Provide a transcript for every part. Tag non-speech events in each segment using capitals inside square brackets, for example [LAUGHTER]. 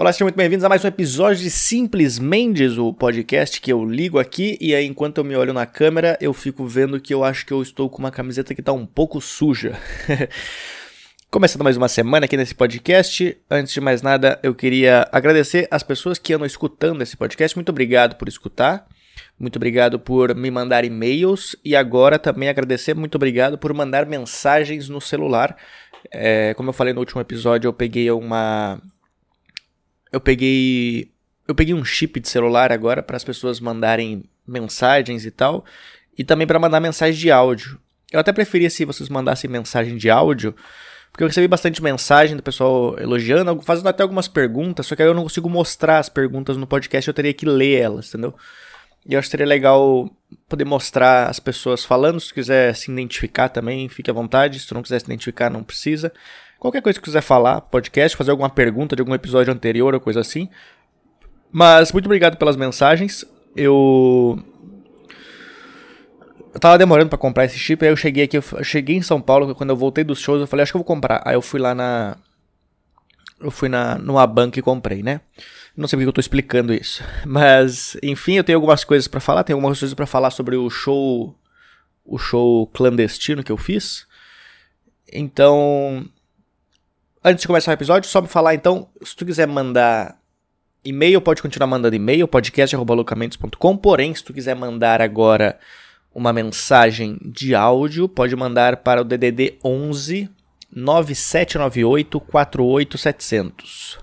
Olá, sejam muito bem-vindos a mais um episódio de Simples Mendes, o podcast que eu ligo aqui e aí enquanto eu me olho na câmera eu fico vendo que eu acho que eu estou com uma camiseta que está um pouco suja. [LAUGHS] Começando mais uma semana aqui nesse podcast. Antes de mais nada, eu queria agradecer as pessoas que andam escutando esse podcast. Muito obrigado por escutar. Muito obrigado por me mandar e-mails e agora também agradecer, muito obrigado por mandar mensagens no celular. É, como eu falei no último episódio, eu peguei uma eu peguei eu peguei um chip de celular agora para as pessoas mandarem mensagens e tal, e também para mandar mensagem de áudio. Eu até preferia se vocês mandassem mensagem de áudio, porque eu recebi bastante mensagem do pessoal elogiando, fazendo até algumas perguntas, só que aí eu não consigo mostrar as perguntas no podcast, eu teria que ler elas, entendeu? E eu acho que seria legal poder mostrar as pessoas falando. Se quiser se identificar também, fique à vontade. Se tu não quiser se identificar, não precisa. Qualquer coisa que quiser falar, podcast, fazer alguma pergunta de algum episódio anterior ou coisa assim. Mas muito obrigado pelas mensagens. Eu. Eu tava demorando para comprar esse chip, aí eu cheguei aqui, eu cheguei em São Paulo, quando eu voltei dos shows, eu falei, acho que eu vou comprar. Aí eu fui lá na. Eu fui na, numa banca e comprei, né? Não sei porque eu tô explicando isso. [LAUGHS] Mas, enfim, eu tenho algumas coisas para falar, tenho algumas coisas para falar sobre o show. O show clandestino que eu fiz. Então, Antes de começar o episódio, só me falar então, se tu quiser mandar e-mail, pode continuar mandando e-mail, podcast.locamentos.com, porém, se tu quiser mandar agora uma mensagem de áudio, pode mandar para o DDD 11 9798 48700.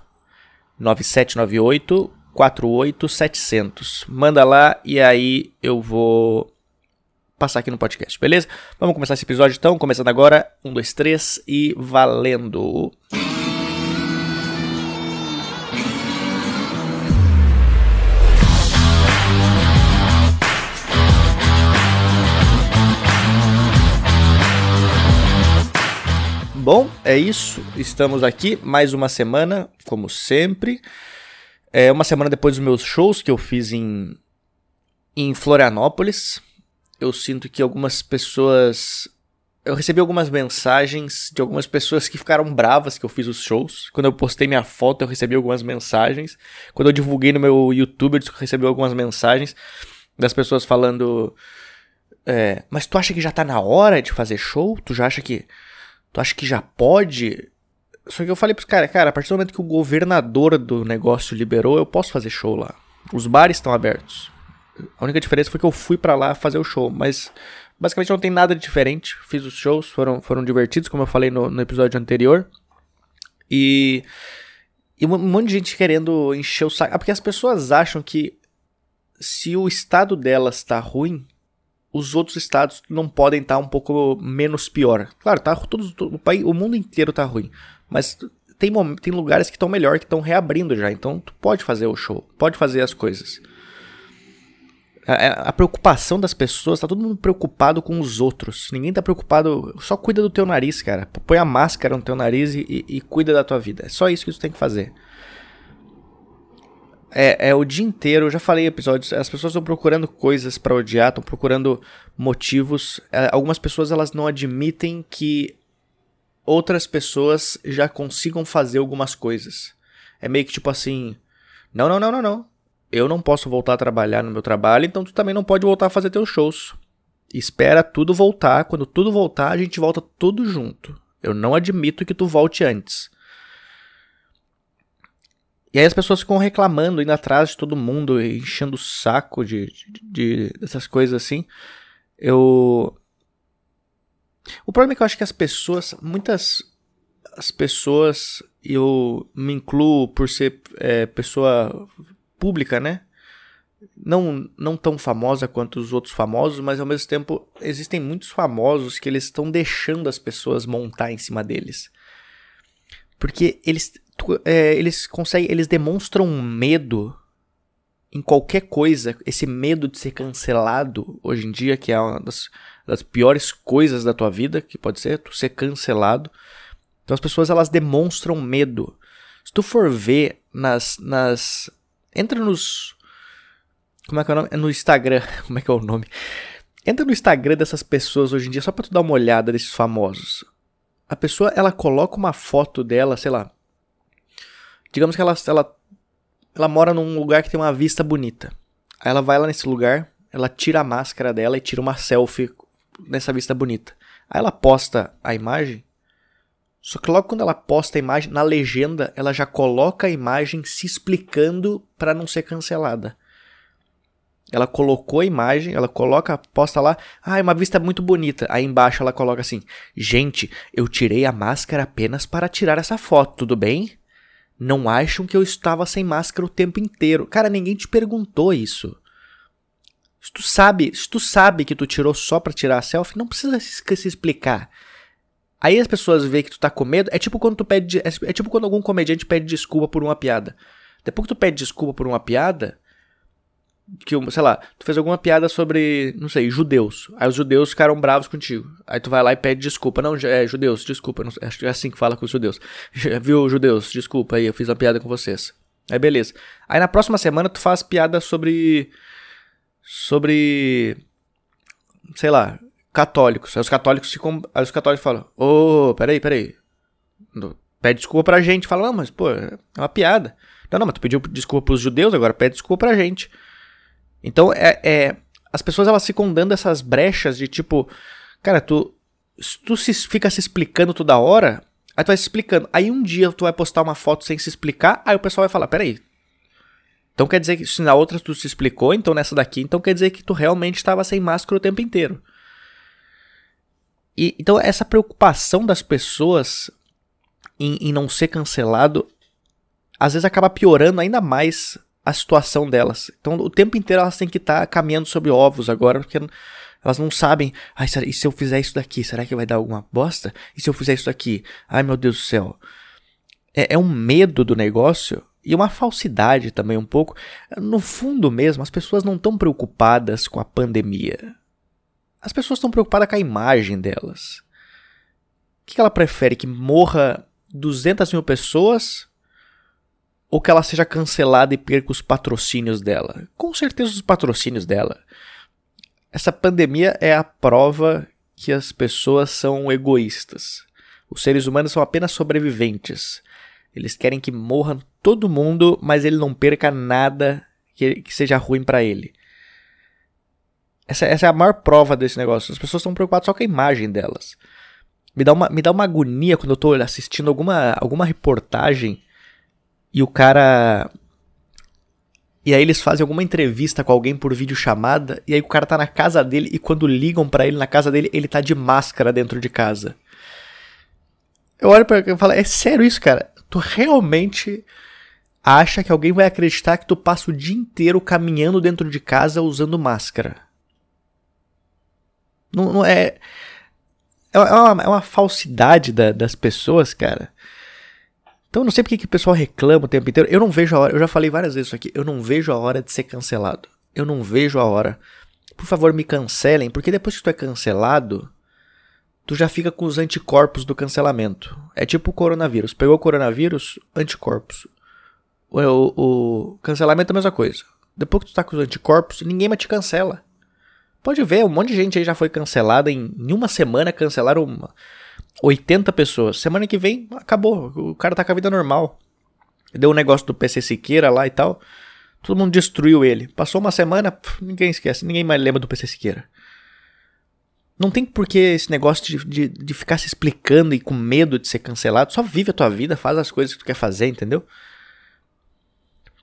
9798 48700. Manda lá e aí eu vou passar aqui no podcast, beleza? Vamos começar esse episódio então, começando agora. Um, dois, três e valendo! Bom, é isso. Estamos aqui mais uma semana, como sempre. É uma semana depois dos meus shows que eu fiz em, em Florianópolis eu sinto que algumas pessoas. Eu recebi algumas mensagens de algumas pessoas que ficaram bravas que eu fiz os shows. Quando eu postei minha foto, eu recebi algumas mensagens. Quando eu divulguei no meu YouTube, eu recebi algumas mensagens das pessoas falando. É, mas tu acha que já tá na hora de fazer show? Tu já acha que. Tu acha que já pode? Só que eu falei pros caras, cara, a partir do momento que o governador do negócio liberou, eu posso fazer show lá. Os bares estão abertos. A única diferença foi que eu fui para lá fazer o show, mas basicamente não tem nada de diferente. Fiz os shows, foram, foram divertidos, como eu falei no, no episódio anterior. E, e um monte de gente querendo encher o saco. Ah, porque as pessoas acham que se o estado delas tá ruim, os outros estados não podem estar tá um pouco menos pior. Claro, tá todos, o, país, o mundo inteiro tá ruim, mas tem, tem lugares que estão melhor, que estão reabrindo já. Então tu pode fazer o show, pode fazer as coisas. A, a, preocupação das pessoas, tá todo mundo preocupado com os outros. Ninguém tá preocupado. Só cuida do teu nariz, cara. Põe a máscara no teu nariz e, e, e cuida da tua vida. É só isso que tu tem que fazer. É, é, o dia inteiro, eu já falei episódios, as pessoas estão procurando coisas para odiar, estão procurando motivos. É, algumas pessoas elas não admitem que outras pessoas já consigam fazer algumas coisas. É meio que tipo assim: não, não, não, não, não eu não posso voltar a trabalhar no meu trabalho, então tu também não pode voltar a fazer teus shows. Espera tudo voltar, quando tudo voltar, a gente volta tudo junto. Eu não admito que tu volte antes. E aí as pessoas ficam reclamando, indo atrás de todo mundo, enchendo o saco de, de, de dessas coisas assim. Eu. O problema é que eu acho que as pessoas, muitas as pessoas, eu me incluo por ser é, pessoa pública, né? Não, não tão famosa quanto os outros famosos, mas ao mesmo tempo existem muitos famosos que eles estão deixando as pessoas montar em cima deles. Porque eles, é, eles conseguem, eles demonstram medo em qualquer coisa, esse medo de ser cancelado hoje em dia, que é uma das, das, piores coisas da tua vida, que pode ser tu ser cancelado. Então as pessoas elas demonstram medo. Se tu for ver nas, nas Entra nos. Como é que é o nome? É no Instagram. [LAUGHS] Como é que é o nome? Entra no Instagram dessas pessoas hoje em dia só pra tu dar uma olhada desses famosos. A pessoa, ela coloca uma foto dela, sei lá. Digamos que ela, ela ela mora num lugar que tem uma vista bonita. Aí ela vai lá nesse lugar, ela tira a máscara dela e tira uma selfie nessa vista bonita. Aí ela posta a imagem. Só que logo quando ela posta a imagem, na legenda, ela já coloca a imagem se explicando para não ser cancelada. Ela colocou a imagem, ela coloca, posta lá, ah, é uma vista muito bonita. Aí embaixo ela coloca assim: Gente, eu tirei a máscara apenas para tirar essa foto, tudo bem? Não acham que eu estava sem máscara o tempo inteiro. Cara, ninguém te perguntou isso. Se tu sabe, se tu sabe que tu tirou só pra tirar a selfie, não precisa se, se explicar. Aí as pessoas veem que tu tá com medo. É tipo quando tu pede. É, é tipo quando algum comediante pede desculpa por uma piada. Depois que tu pede desculpa por uma piada, que, sei lá, tu fez alguma piada sobre, não sei, judeus. Aí os judeus ficaram bravos contigo. Aí tu vai lá e pede desculpa. Não, é, judeus, desculpa. Não, acho que é assim que fala com os judeus. [LAUGHS] Viu, judeus, desculpa aí, eu fiz uma piada com vocês. Aí beleza. Aí na próxima semana tu faz piada sobre. Sobre. Sei lá, católicos. Aí os católicos ficam. Aí os católicos falam: Ô, oh, peraí, peraí. Pede desculpa pra gente. Fala, não, mas pô, é uma piada. Não, não, mas tu pediu desculpa pros judeus, agora pede desculpa pra gente. Então, é, é, as pessoas elas ficam dando essas brechas de tipo, cara, tu, tu se, fica se explicando toda hora, aí tu vai se explicando. Aí um dia tu vai postar uma foto sem se explicar, aí o pessoal vai falar, peraí. Então quer dizer que se na outra tu se explicou, então nessa daqui, então quer dizer que tu realmente estava sem máscara o tempo inteiro. E, então essa preocupação das pessoas em, em não ser cancelado, às vezes acaba piorando ainda mais a situação delas. Então, o tempo inteiro elas têm que estar tá caminhando sobre ovos agora, porque elas não sabem. Ai, e se eu fizer isso daqui, será que vai dar alguma bosta? E se eu fizer isso daqui? Ai, meu Deus do céu. É, é um medo do negócio e uma falsidade também um pouco. No fundo mesmo, as pessoas não estão preocupadas com a pandemia. As pessoas estão preocupadas com a imagem delas. O que ela prefere? Que morra 200 mil pessoas ou que ela seja cancelada e perca os patrocínios dela. Com certeza os patrocínios dela. Essa pandemia é a prova que as pessoas são egoístas. Os seres humanos são apenas sobreviventes. Eles querem que morra todo mundo, mas ele não perca nada que, que seja ruim para ele. Essa, essa, é a maior prova desse negócio. As pessoas estão preocupadas só com a imagem delas. Me dá uma, me dá uma agonia quando eu estou assistindo alguma, alguma reportagem e o cara. E aí eles fazem alguma entrevista com alguém por videochamada, e aí o cara tá na casa dele, e quando ligam para ele na casa dele, ele tá de máscara dentro de casa. Eu olho pra ele e falo, é sério isso, cara? Tu realmente acha que alguém vai acreditar que tu passa o dia inteiro caminhando dentro de casa usando máscara? Não, não é. É uma, é uma falsidade da, das pessoas, cara. Então eu não sei porque que o pessoal reclama o tempo inteiro. Eu não vejo a hora, eu já falei várias vezes isso aqui, eu não vejo a hora de ser cancelado. Eu não vejo a hora. Por favor, me cancelem, porque depois que tu é cancelado, tu já fica com os anticorpos do cancelamento. É tipo o coronavírus. Pegou o coronavírus, anticorpos. O, o, o cancelamento é a mesma coisa. Depois que tu tá com os anticorpos, ninguém mais te cancela. Pode ver, um monte de gente aí já foi cancelada em, em uma semana, cancelaram uma, 80 pessoas. Semana que vem, acabou. O cara tá com a vida normal. Deu um negócio do PC Siqueira lá e tal. Todo mundo destruiu ele. Passou uma semana, pff, ninguém esquece. Ninguém mais lembra do PC Siqueira. Não tem por que esse negócio de, de, de, ficar se explicando e com medo de ser cancelado. Só vive a tua vida, faz as coisas que tu quer fazer, entendeu?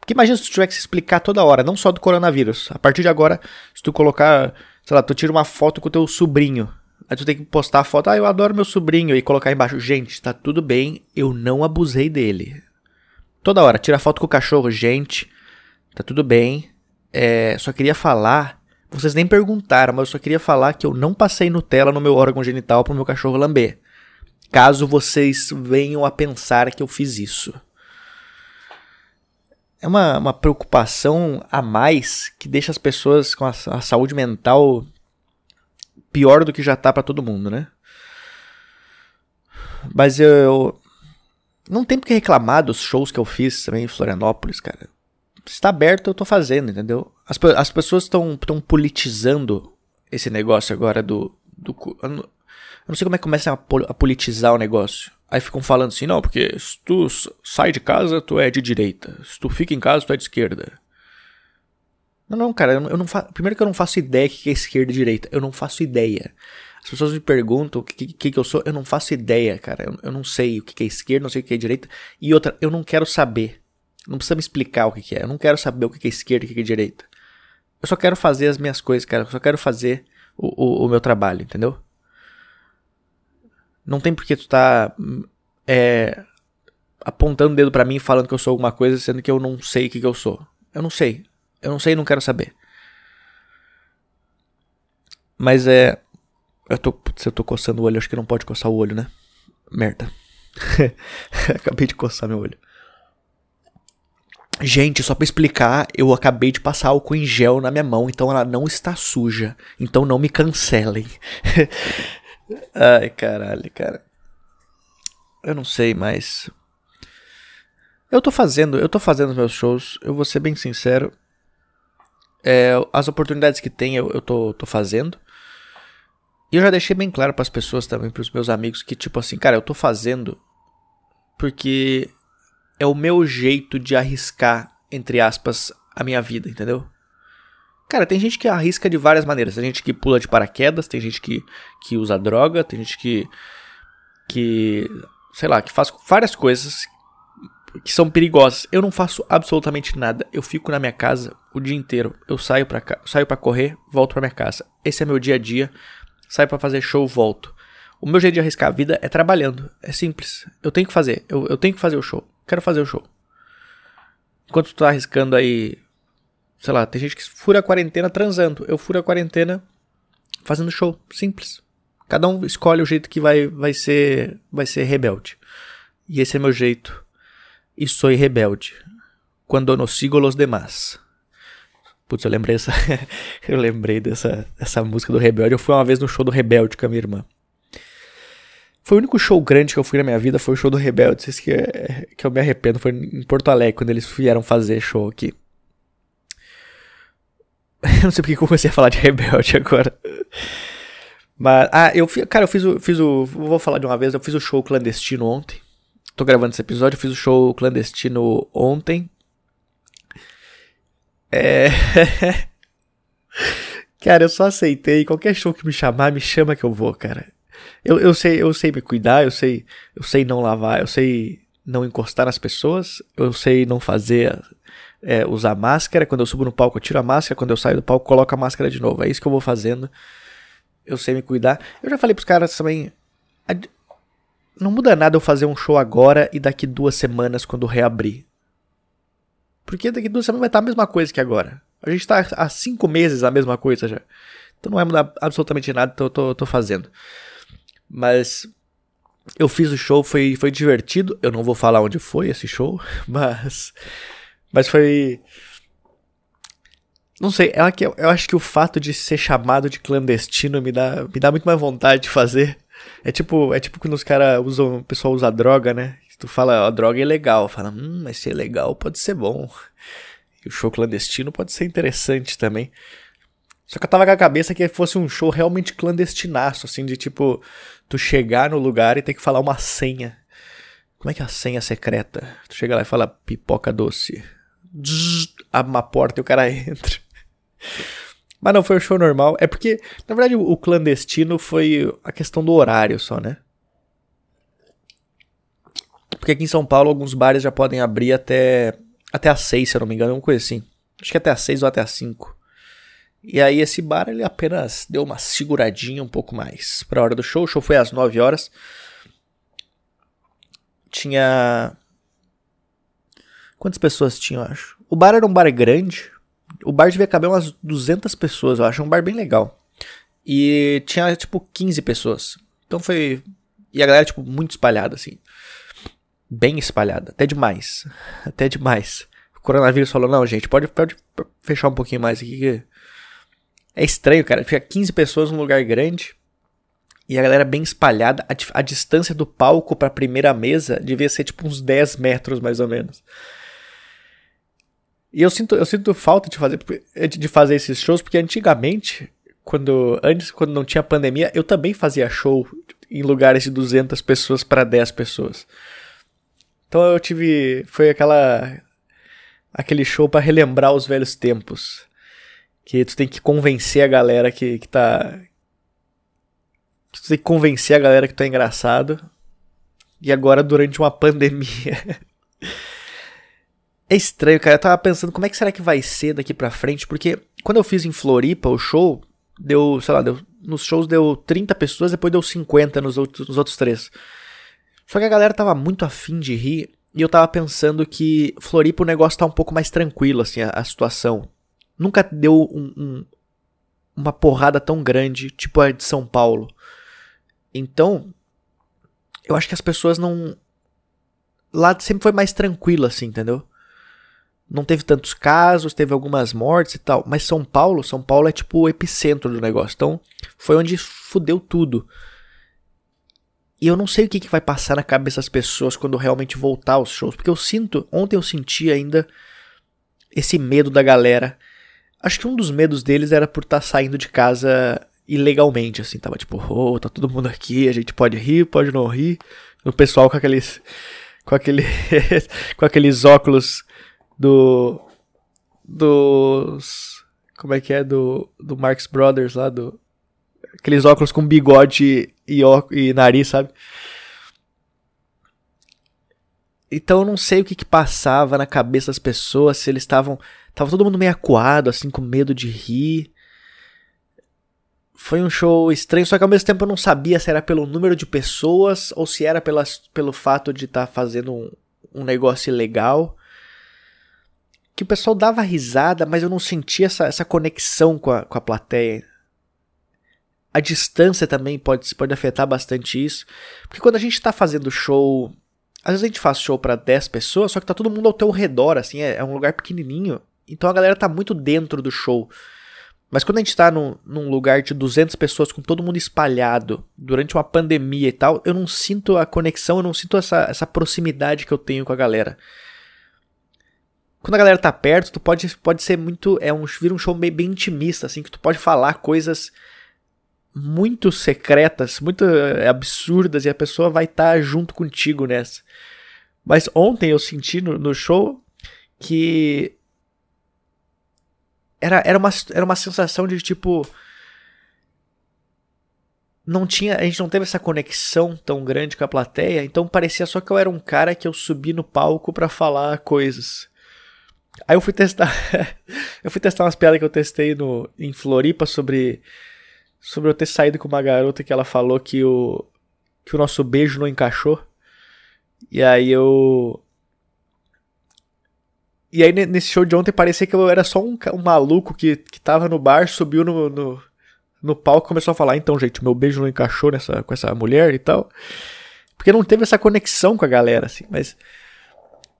Porque imagina se tu tiver que se explicar toda hora, não só do coronavírus. A partir de agora, se tu colocar, sei lá, tu tira uma foto com o teu sobrinho. Aí tu tem que postar a foto, ah, eu adoro meu sobrinho, e colocar embaixo, gente, tá tudo bem, eu não abusei dele. Toda hora, tira foto com o cachorro, gente, tá tudo bem, é, só queria falar, vocês nem perguntaram, mas eu só queria falar que eu não passei Nutella no meu órgão genital pro meu cachorro lamber. Caso vocês venham a pensar que eu fiz isso. É uma, uma preocupação a mais que deixa as pessoas com a, a saúde mental pior do que já tá para todo mundo, né? Mas eu. Não tem porque reclamar dos shows que eu fiz também em Florianópolis, cara. Se tá aberto, eu tô fazendo, entendeu? As, as pessoas estão politizando esse negócio agora do. do eu, não, eu não sei como é que começa a politizar o negócio. Aí ficam falando assim, não, porque se tu sai de casa, tu é de direita. Se tu fica em casa, tu é de esquerda. Não, não, cara, eu não, faço. Primeiro que eu não faço ideia que é esquerda e direita. Eu não faço ideia. As pessoas me perguntam o que, que, que eu sou, eu não faço ideia, cara. Eu, eu não sei o que, é esquerda, não sei o que é direita. E outra, eu não quero saber. Não precisa me explicar o que, que é. Eu não quero saber o que, que é esquerda e o que, que é direita. Eu só quero fazer as minhas coisas, cara. Eu só quero fazer o, o, o meu trabalho, entendeu? Não tem porque tu tá é, apontando o dedo para mim falando que eu sou alguma coisa, sendo que eu não sei o que, que eu sou. Eu não sei. Eu não sei e não quero saber. Mas é. Eu tô. Se eu tô coçando o olho, acho que não pode coçar o olho, né? Merda. [LAUGHS] acabei de coçar meu olho. Gente, só pra explicar, eu acabei de passar álcool em gel na minha mão, então ela não está suja. Então não me cancelem. [LAUGHS] Ai, caralho, cara. Eu não sei, mas. Eu tô fazendo, eu tô fazendo os meus shows, eu vou ser bem sincero. É, as oportunidades que tem eu, eu tô, tô fazendo. E eu já deixei bem claro para as pessoas também, para os meus amigos, que tipo assim, cara, eu tô fazendo porque é o meu jeito de arriscar, entre aspas, a minha vida, entendeu? Cara, tem gente que arrisca de várias maneiras. Tem gente que pula de paraquedas, tem gente que, que usa droga, tem gente que. que. sei lá, que faz várias coisas que são perigosas. Eu não faço absolutamente nada. Eu fico na minha casa o dia inteiro. Eu saio pra, saio pra correr, volto pra minha casa. Esse é meu dia a dia. Saio para fazer show, volto. O meu jeito de arriscar a vida é trabalhando. É simples. Eu tenho que fazer. Eu, eu tenho que fazer o show. Quero fazer o show. Enquanto tu tá arriscando aí. Sei lá, tem gente que fura a quarentena transando. Eu furo a quarentena fazendo show. Simples. Cada um escolhe o jeito que vai, vai ser vai ser rebelde. E esse é meu jeito e sou rebelde. Quando não sigo os demás. Putz, eu lembrei essa. [LAUGHS] eu lembrei dessa, dessa música do Rebelde. Eu fui uma vez no show do Rebelde com a minha irmã. Foi o único show grande que eu fui na minha vida, foi o show do Rebelde. Isso que, é, que eu me arrependo. Foi em Porto Alegre, quando eles vieram fazer show aqui. [LAUGHS] Eu não sei porque eu comecei a falar de Rebelde agora. Mas, ah, eu cara, eu fiz o, fiz o. Vou falar de uma vez, eu fiz o show clandestino ontem. Tô gravando esse episódio, eu fiz o show clandestino ontem. É. [LAUGHS] cara, eu só aceitei. Qualquer show que me chamar, me chama que eu vou, cara. Eu, eu, sei, eu sei me cuidar, eu sei, eu sei não lavar, eu sei não encostar nas pessoas, eu sei não fazer é, usar máscara. Quando eu subo no palco, eu tiro a máscara. Quando eu saio do palco, coloco a máscara de novo. É isso que eu vou fazendo. Eu sei me cuidar. Eu já falei pros caras também não muda nada eu fazer um show agora e daqui duas semanas quando reabrir. Porque daqui duas semanas vai estar a mesma coisa que agora. A gente está há cinco meses a mesma coisa já. Então não vai mudar absolutamente nada, então eu tô, tô fazendo. Mas eu fiz o show, foi, foi divertido. Eu não vou falar onde foi esse show, [LAUGHS] mas. Mas foi. Não sei, é que eu, eu acho que o fato de ser chamado de clandestino me dá, me dá muito mais vontade de fazer. É tipo, é tipo quando os caras usam, o pessoal usa droga, né? Tu fala, a droga é legal. Fala, hum, mas ser legal pode ser bom. E o show clandestino pode ser interessante também. Só que eu tava com a cabeça que fosse um show realmente clandestinaço, assim, de tipo, tu chegar no lugar e ter que falar uma senha. Como é que é a senha secreta? Tu chega lá e fala pipoca doce. Abre uma porta e o cara [LAUGHS] entra. Mas não, foi um show normal. É porque, na verdade, o clandestino foi a questão do horário só, né? Porque aqui em São Paulo alguns bares já podem abrir até até às 6, se eu não me engano, uma coisa assim. Acho que até às 6 ou até às 5. E aí esse bar ele apenas deu uma seguradinha um pouco mais para a hora do show. O show foi às 9 horas. Tinha Quantas pessoas tinha, eu acho? O bar era um bar grande, o bar devia caber umas 200 pessoas, eu acho. Um bar bem legal. E tinha, tipo, 15 pessoas. Então foi. E a galera, tipo, muito espalhada, assim. Bem espalhada. Até demais. [LAUGHS] Até demais. O coronavírus falou: não, gente, pode, pode fechar um pouquinho mais aqui. É estranho, cara. Tinha 15 pessoas num lugar grande. E a galera bem espalhada. A, a distância do palco pra primeira mesa devia ser, tipo, uns 10 metros, mais ou menos. E eu sinto, eu sinto falta de fazer, de fazer esses shows, porque antigamente, quando antes, quando não tinha pandemia, eu também fazia show em lugares de 200 pessoas para 10 pessoas. Então eu tive. Foi aquela. Aquele show para relembrar os velhos tempos. Que tu tem que convencer a galera que, que tá. Que tu tem que convencer a galera que tu é engraçado. E agora durante uma [LAUGHS] pandemia. É estranho, cara. Eu tava pensando como é que será que vai ser daqui pra frente. Porque quando eu fiz em Floripa o show, deu, sei lá, deu, nos shows deu 30 pessoas, depois deu 50 nos outros, nos outros três. Só que a galera tava muito afim de rir e eu tava pensando que Floripa o negócio tá um pouco mais tranquilo, assim, a, a situação. Nunca deu um, um, uma porrada tão grande, tipo a de São Paulo. Então, eu acho que as pessoas não. Lá sempre foi mais tranquilo, assim, entendeu? Não teve tantos casos, teve algumas mortes e tal. Mas São Paulo, São Paulo é tipo o epicentro do negócio. Então, foi onde fudeu tudo. E eu não sei o que, que vai passar na cabeça das pessoas quando realmente voltar aos shows. Porque eu sinto, ontem eu senti ainda esse medo da galera. Acho que um dos medos deles era por estar tá saindo de casa ilegalmente, assim. Tava tipo, oh, tá todo mundo aqui, a gente pode rir, pode não rir. O pessoal com aqueles. Com, aquele, [LAUGHS] com aqueles óculos do. Dos. Como é que é? Do, do Marx Brothers lá, do. Aqueles óculos com bigode e, e nariz, sabe? Então eu não sei o que, que passava na cabeça das pessoas, se eles estavam. Tava todo mundo meio acuado, assim, com medo de rir. Foi um show estranho, só que ao mesmo tempo eu não sabia se era pelo número de pessoas ou se era pelas, pelo fato de estar tá fazendo um, um negócio legal. Que o pessoal dava risada, mas eu não sentia essa, essa conexão com a, com a plateia. A distância também pode, pode afetar bastante isso. Porque quando a gente tá fazendo show. Às vezes a gente faz show para 10 pessoas, só que tá todo mundo ao teu redor, assim, é, é, um lugar pequenininho. Então a galera tá muito dentro do show. Mas quando a gente tá num, num lugar de 200 pessoas com todo mundo espalhado, durante uma pandemia e tal, eu não sinto a conexão, eu não sinto essa, essa proximidade que eu tenho com a galera. Quando a galera tá perto, tu pode, pode ser muito. É um, vira um show bem, bem intimista, assim, que tu pode falar coisas muito secretas, muito eh, absurdas e a pessoa vai estar tá junto contigo nessa. Mas ontem eu senti no, no show que era, era, uma, era uma sensação de tipo não tinha, a gente não teve essa conexão tão grande com a plateia, então parecia só que eu era um cara que eu subi no palco para falar coisas. Aí eu fui testar, [LAUGHS] eu fui testar umas piadas que eu testei no em Floripa sobre sobre eu ter saído com uma garota que ela falou que o que o nosso beijo não encaixou. E aí eu e aí nesse show de ontem parecia que eu era só um, um maluco que, que tava no bar, subiu no, no, no palco e começou a falar, então, gente, meu beijo não encaixou nessa, com essa mulher e tal. Porque não teve essa conexão com a galera, assim, mas.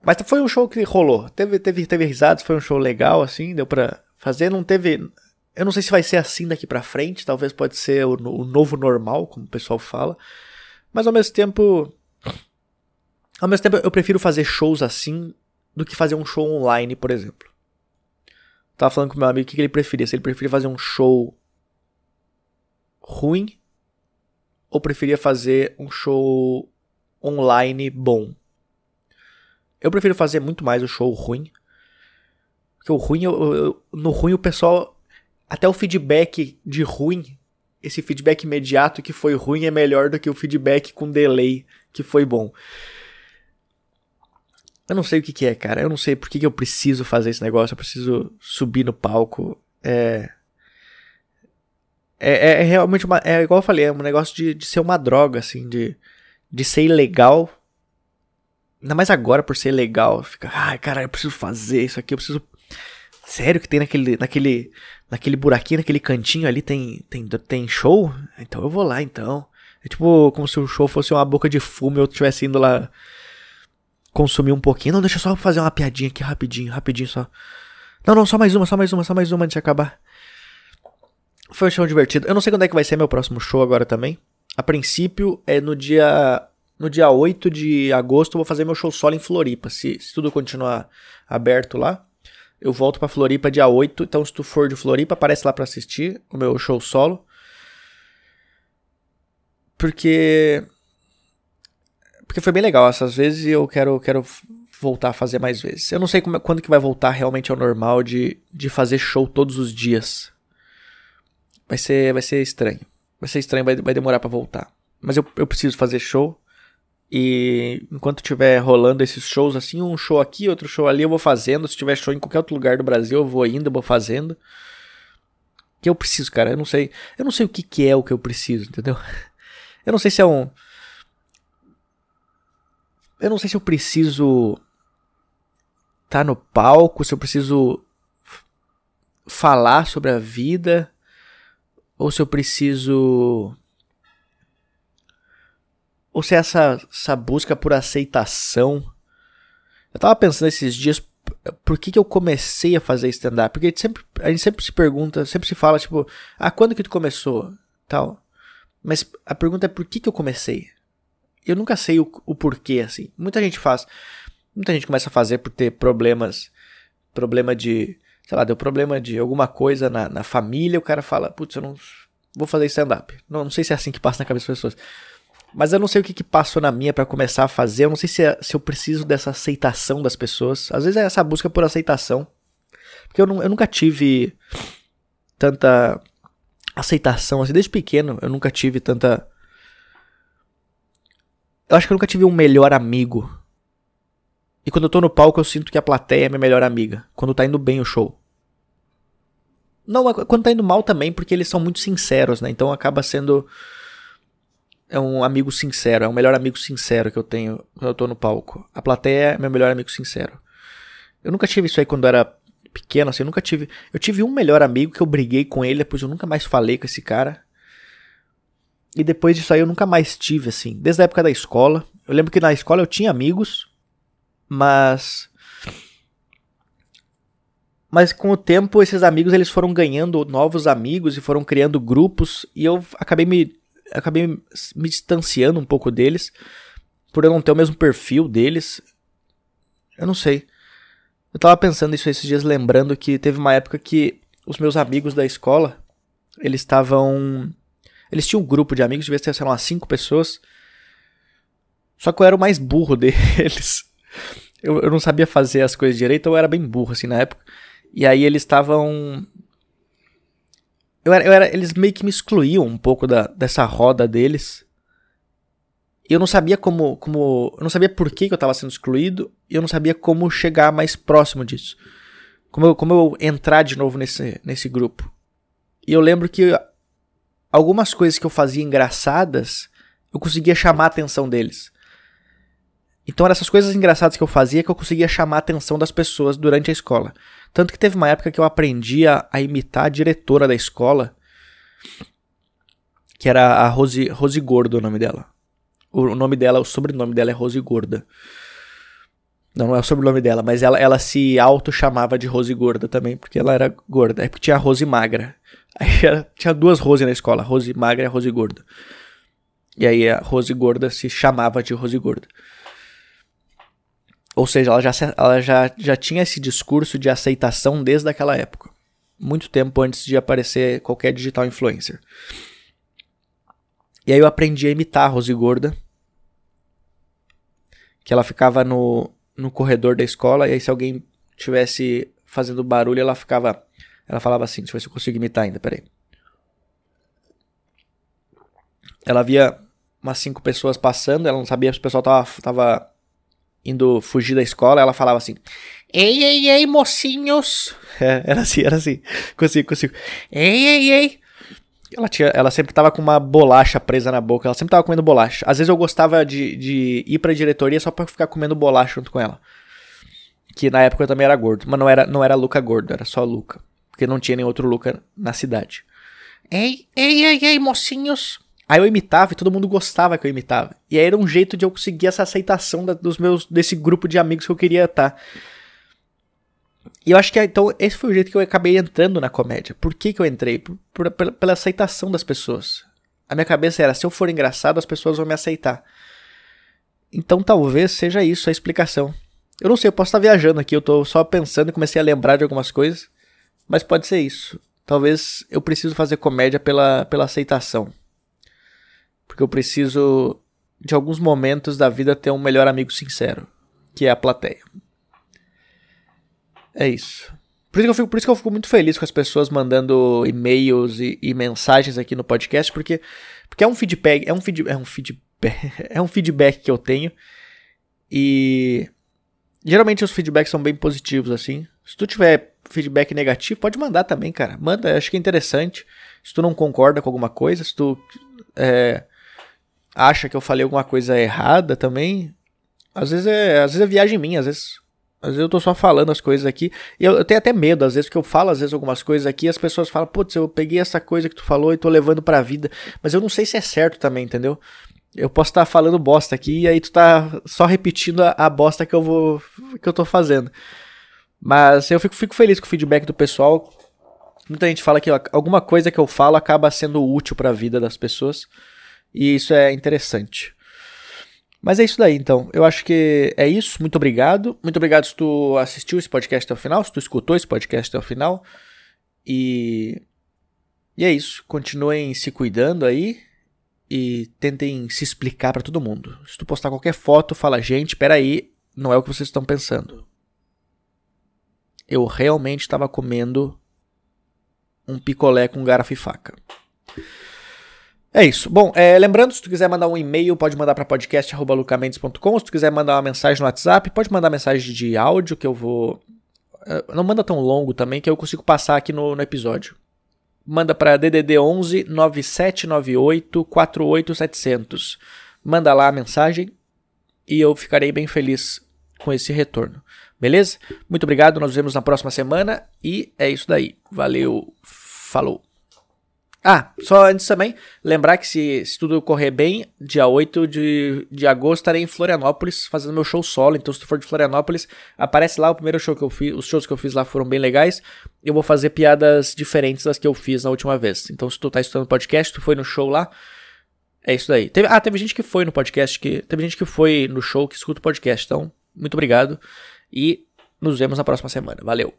Mas foi um show que rolou. Teve, teve, teve risadas, foi um show legal, assim, deu pra fazer. Não teve. Eu não sei se vai ser assim daqui para frente, talvez pode ser o, o, novo normal, como o pessoal fala. Mas ao mesmo tempo, ao mesmo tempo eu prefiro fazer shows assim do que fazer um show online, por exemplo. tava falando com meu amigo o que ele preferia, se ele preferia fazer um show ruim ou preferia fazer um show online bom. Eu prefiro fazer muito mais o show ruim. Porque o ruim, eu, eu, no ruim o pessoal até o feedback de ruim, esse feedback imediato que foi ruim é melhor do que o feedback com delay que foi bom. Eu não sei o que, que é, cara. Eu não sei por que, que eu preciso fazer esse negócio. Eu preciso subir no palco. É. É, é, é realmente uma. É igual eu falei, é um negócio de, de ser uma droga, assim, de, de ser ilegal. Ainda mais agora por ser legal. Fica, ai, cara, eu preciso fazer isso aqui, eu preciso. Sério que tem naquele, naquele naquele buraquinho, naquele cantinho ali tem, tem, tem show? Então eu vou lá então. É tipo como se o show fosse uma boca de fumo e eu estivesse indo lá consumir um pouquinho. Não, deixa eu só fazer uma piadinha aqui rapidinho, rapidinho só. Não, não, só mais uma, só mais uma, só mais uma antes de acabar. Foi um show divertido. Eu não sei quando é que vai ser meu próximo show agora também. A princípio é no dia no dia 8 de agosto eu vou fazer meu show solo em Floripa, se, se tudo continuar aberto lá. Eu volto pra Floripa dia 8, então se tu for de Floripa, aparece lá para assistir o meu show solo. Porque. Porque foi bem legal essas vezes e eu quero, quero voltar a fazer mais vezes. Eu não sei como, quando que vai voltar realmente ao normal de, de fazer show todos os dias. Vai ser, vai ser estranho. Vai ser estranho, vai, vai demorar para voltar. Mas eu, eu preciso fazer show. E enquanto tiver rolando esses shows assim, um show aqui, outro show ali, eu vou fazendo. Se tiver show em qualquer outro lugar do Brasil, eu vou indo, eu vou fazendo. Que eu preciso, cara. Eu não sei. Eu não sei o que, que é o que eu preciso, entendeu? [LAUGHS] Eu não sei se é um. Eu não sei se eu preciso tá no palco, se eu preciso falar sobre a vida, ou se eu preciso. Ou se é essa, essa busca por aceitação. Eu tava pensando esses dias por que, que eu comecei a fazer stand-up? Porque a gente, sempre, a gente sempre se pergunta, sempre se fala, tipo, ah, quando que tu começou? Tal. Mas a pergunta é por que, que eu comecei? Eu nunca sei o, o porquê, assim. Muita gente faz. Muita gente começa a fazer por ter problemas. Problema de. Sei lá, deu problema de alguma coisa na, na família. O cara fala, putz, eu não vou fazer stand-up. Não, não sei se é assim que passa na cabeça das pessoas. Mas eu não sei o que, que passou na minha para começar a fazer. Eu não sei se, é, se eu preciso dessa aceitação das pessoas. Às vezes é essa busca por aceitação. Porque eu, não, eu nunca tive tanta aceitação. Assim, desde pequeno eu nunca tive tanta. Eu acho que eu nunca tive um melhor amigo. E quando eu tô no palco eu sinto que a plateia é minha melhor amiga. Quando tá indo bem o show. Não, quando tá indo mal também, porque eles são muito sinceros, né? Então acaba sendo é um amigo sincero, é o melhor amigo sincero que eu tenho quando eu tô no palco. A plateia é meu melhor amigo sincero. Eu nunca tive isso aí quando era pequeno, assim, eu nunca tive. Eu tive um melhor amigo que eu briguei com ele, depois eu nunca mais falei com esse cara. E depois disso aí eu nunca mais tive, assim, desde a época da escola. Eu lembro que na escola eu tinha amigos, mas. Mas com o tempo esses amigos eles foram ganhando novos amigos e foram criando grupos e eu acabei me acabei me distanciando um pouco deles, por eu não ter o mesmo perfil deles. Eu não sei. Eu tava pensando isso esses dias, lembrando que teve uma época que os meus amigos da escola, eles estavam. Eles tinham um grupo de amigos, devia ter, sei lá, umas cinco pessoas. Só que eu era o mais burro [LAUGHS] deles. Eu, eu não sabia fazer as coisas direito, eu era bem burro, assim, na época. E aí eles estavam eu era, eu era, eles meio que me excluíam um pouco da, dessa roda deles. E eu não sabia como, como. Eu não sabia por que, que eu estava sendo excluído. E eu não sabia como chegar mais próximo disso. Como eu, como eu entrar de novo nesse, nesse grupo. E eu lembro que algumas coisas que eu fazia engraçadas, eu conseguia chamar a atenção deles. Então eram essas coisas engraçadas que eu fazia que eu conseguia chamar a atenção das pessoas durante a escola. Tanto que teve uma época que eu aprendi a, a imitar a diretora da escola, que era a Rose, Rose Gordo o nome dela. O, o nome dela, o sobrenome dela é Rose Gorda. Não, não é o sobrenome dela, mas ela, ela se auto-chamava de Rose Gorda também, porque ela era gorda. É porque tinha a Rose Magra. [LAUGHS] Aí tinha duas Rose na escola, Rose Magra e Rose Gorda. E aí a Rose Gorda se chamava de Rose Gorda. Ou seja, ela, já, ela já, já tinha esse discurso de aceitação desde aquela época. Muito tempo antes de aparecer qualquer digital influencer. E aí eu aprendi a imitar a Rose Gorda. Que ela ficava no, no corredor da escola, e aí se alguém tivesse fazendo barulho, ela ficava. Ela falava assim, deixa eu ver se eu consigo imitar ainda, peraí. Ela via umas cinco pessoas passando, ela não sabia se o pessoal tava, tava indo fugir da escola, ela falava assim: Ei, ei, ei, mocinhos! [LAUGHS] É, era assim, era assim. Consigo, consigo. Ei, ei, ei! Ela, tinha, ela sempre tava com uma bolacha presa na boca, ela sempre tava comendo bolacha. Às vezes eu gostava de, de ir pra diretoria só pra ficar comendo bolacha junto com ela. Que na época eu também era gordo, mas não era, não era Luca gordo, era só Luca. Porque não tinha nem outro Luca na cidade. Ei, ei, ei, ei, mocinhos! Aí eu imitava e todo mundo gostava que eu imitava. E aí era um jeito de eu conseguir essa aceitação da, dos meus desse grupo de amigos que eu queria estar. E eu acho que então esse foi o jeito que eu acabei entrando na comédia. Por que, que eu entrei? Por, por, pela, pela aceitação das pessoas. A minha cabeça era: se eu for engraçado, as pessoas vão me aceitar. Então talvez seja isso a explicação. Eu não sei, eu posso estar viajando aqui, eu tô só pensando e comecei a lembrar de algumas coisas. Mas pode ser isso. Talvez eu preciso fazer comédia pela, pela aceitação. Porque eu preciso, de alguns momentos da vida, ter um melhor amigo sincero, que é a plateia. É isso. Por isso, que eu fico, por isso que eu fico muito feliz com as pessoas mandando e-mails e, e mensagens aqui no podcast, porque, porque é um feedback, é um, feed, é um feedback, [LAUGHS] é um feedback que eu tenho. E geralmente os feedbacks são bem positivos, assim. Se tu tiver feedback negativo, pode mandar também, cara. Manda, acho que é interessante. Se tu não concorda com alguma coisa, se tu é, acha que eu falei alguma coisa errada também, às vezes é, às vezes é viagem minha, às vezes às vezes eu tô só falando as coisas aqui. E eu, eu, tenho até medo, às vezes, porque eu falo, às vezes, algumas coisas aqui e as pessoas falam, putz, eu peguei essa coisa que tu falou e tô levando pra vida. Mas eu não sei se é certo também, entendeu? Eu posso estar tá falando bosta aqui e aí tu tá só repetindo a, a, bosta que eu vou. que eu tô fazendo. Mas eu fico, fico feliz com o feedback do pessoal. Muita gente fala que alguma coisa que eu falo acaba sendo útil para a vida das pessoas. E isso é interessante. Mas é isso daí, então. Eu acho que é isso. Muito obrigado. Muito obrigado se tu assistiu esse podcast até o final, se tu escutou esse podcast até o final. E. E é isso. Continuem se cuidando aí e tentem se explicar para todo mundo. Se tu postar qualquer foto, fala, gente, peraí, não é o que vocês estão pensando. Eu realmente estava comendo um picolé com garfo e faca. É isso. Bom, é, lembrando, se tu quiser mandar um e-mail, pode mandar para podcast.lucamendes.com. Se tu quiser mandar uma mensagem no WhatsApp, pode mandar mensagem de áudio que eu vou. É, não manda tão longo também, que eu consigo passar aqui no, no episódio manda para DDD 11 9798 48700. Manda lá a mensagem e eu ficarei bem feliz com esse retorno. Beleza? Muito obrigado, nós nos vemos na próxima semana e é isso daí. Valeu, falou. Ah, só antes também, lembrar que se, se tudo correr bem, dia 8 de, de agosto estarei em Florianópolis fazendo meu show solo. Então, se tu for de Florianópolis, aparece lá o primeiro show que eu fiz. Os shows que eu fiz lá foram bem legais. Eu vou fazer piadas diferentes das que eu fiz na última vez. Então, se tu tá estudando podcast, tu foi no show lá. É isso daí. Teve, ah, teve gente que foi no podcast, que teve gente que foi no show que escuta o podcast. Então, muito obrigado e nos vemos na próxima semana. Valeu.